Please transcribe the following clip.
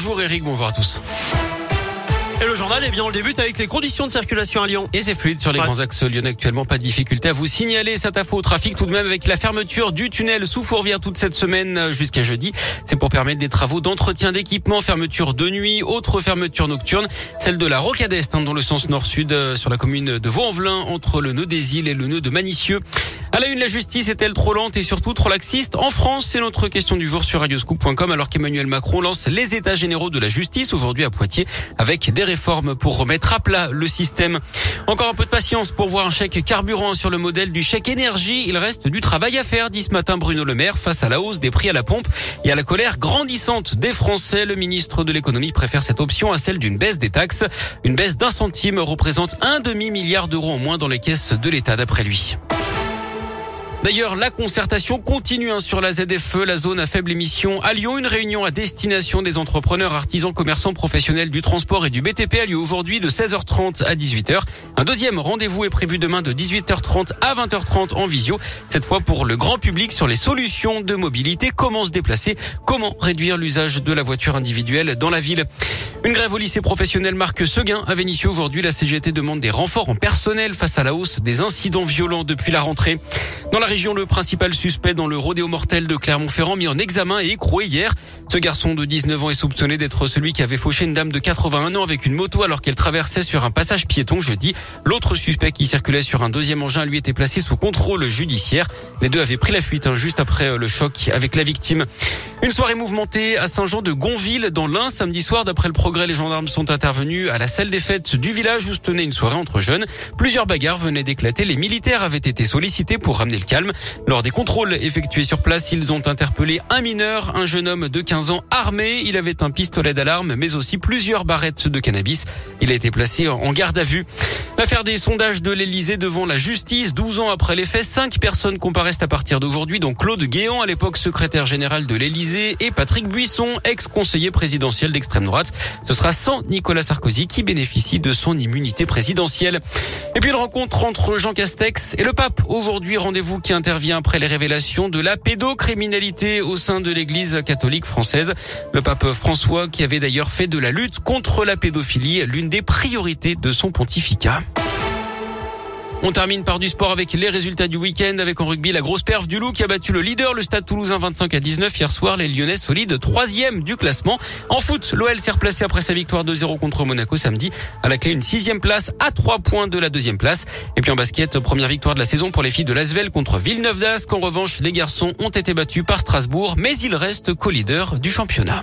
Bonjour Eric, bonjour à tous. Et le journal, eh bien, on le débute avec les conditions de circulation à Lyon. Et c'est fluide sur les grands axes lyonnais actuellement. Pas de difficulté à vous signaler cette info au trafic tout de même avec la fermeture du tunnel sous Fourvière toute cette semaine euh, jusqu'à jeudi. C'est pour permettre des travaux d'entretien d'équipement, fermeture de nuit, autre fermeture nocturne, celle de la Rocade Est hein, dans le sens nord-sud euh, sur la commune de Vaux-en-Velin entre le nœud des îles et le nœud de Manicieux. À la une, la justice est-elle trop lente et surtout trop laxiste En France, c'est notre question du jour sur radioscoop.com alors qu'Emmanuel Macron lance les états généraux de la justice aujourd'hui à Poitiers avec des réformes pour remettre à plat le système. Encore un peu de patience pour voir un chèque carburant sur le modèle du chèque énergie. Il reste du travail à faire, dit ce matin Bruno Le Maire, face à la hausse des prix à la pompe et à la colère grandissante des Français. Le ministre de l'économie préfère cette option à celle d'une baisse des taxes. Une baisse d'un centime représente un demi-milliard d'euros en moins dans les caisses de l'État d'après lui. D'ailleurs, la concertation continue hein, sur la ZFE, la zone à faible émission. À Lyon, une réunion à destination des entrepreneurs, artisans, commerçants, professionnels du transport et du BTP a lieu aujourd'hui de 16h30 à 18h. Un deuxième rendez-vous est prévu demain de 18h30 à 20h30 en visio. Cette fois pour le grand public sur les solutions de mobilité, comment se déplacer, comment réduire l'usage de la voiture individuelle dans la ville? Une grève au lycée professionnel Marc Seguin à Vénissieux aujourd'hui. La CGT demande des renforts en personnel face à la hausse des incidents violents depuis la rentrée. Dans la région, le principal suspect dans le rodéo mortel de Clermont-Ferrand mis en examen et écroué hier. Ce garçon de 19 ans est soupçonné d'être celui qui avait fauché une dame de 81 ans avec une moto alors qu'elle traversait sur un passage piéton jeudi. L'autre suspect qui circulait sur un deuxième engin lui était placé sous contrôle judiciaire. Les deux avaient pris la fuite hein, juste après le choc avec la victime. Une soirée mouvementée à Saint-Jean de Gonville dans l'Ain samedi soir. D'après le progrès, les gendarmes sont intervenus à la salle des fêtes du village où se tenait une soirée entre jeunes. Plusieurs bagarres venaient d'éclater. Les militaires avaient été sollicités pour ramener le calme. Lors des contrôles effectués sur place, ils ont interpellé un mineur, un jeune homme de 15 ans armé. Il avait un pistolet d'alarme, mais aussi plusieurs barrettes de cannabis. Il a été placé en garde à vue. L'affaire des sondages de l'Elysée devant la justice, 12 ans après les faits, 5 personnes comparaissent à partir d'aujourd'hui, dont Claude Guéant, à l'époque secrétaire général de l'Elysée et Patrick Buisson, ex-conseiller présidentiel d'extrême droite. Ce sera sans Nicolas Sarkozy qui bénéficie de son immunité présidentielle. Et puis une rencontre entre Jean Castex et le pape. Aujourd'hui, rendez-vous qui intervient après les révélations de la pédocriminalité au sein de l'église catholique française. Le pape François qui avait d'ailleurs fait de la lutte contre la pédophilie l'une des priorités de son pontificat. On termine par du sport avec les résultats du week-end avec en rugby la grosse perf du Loup qui a battu le leader, le Stade Toulousain 25 à 19 hier soir. Les Lyonnais solides troisième du classement. En foot, l'OL s'est replacé après sa victoire 2-0 contre Monaco samedi. À la clé, une sixième place à trois points de la deuxième place. Et puis en basket, première victoire de la saison pour les filles de Lasvel contre Villeneuve d'Ascq. En revanche, les garçons ont été battus par Strasbourg, mais ils restent co-leaders du championnat.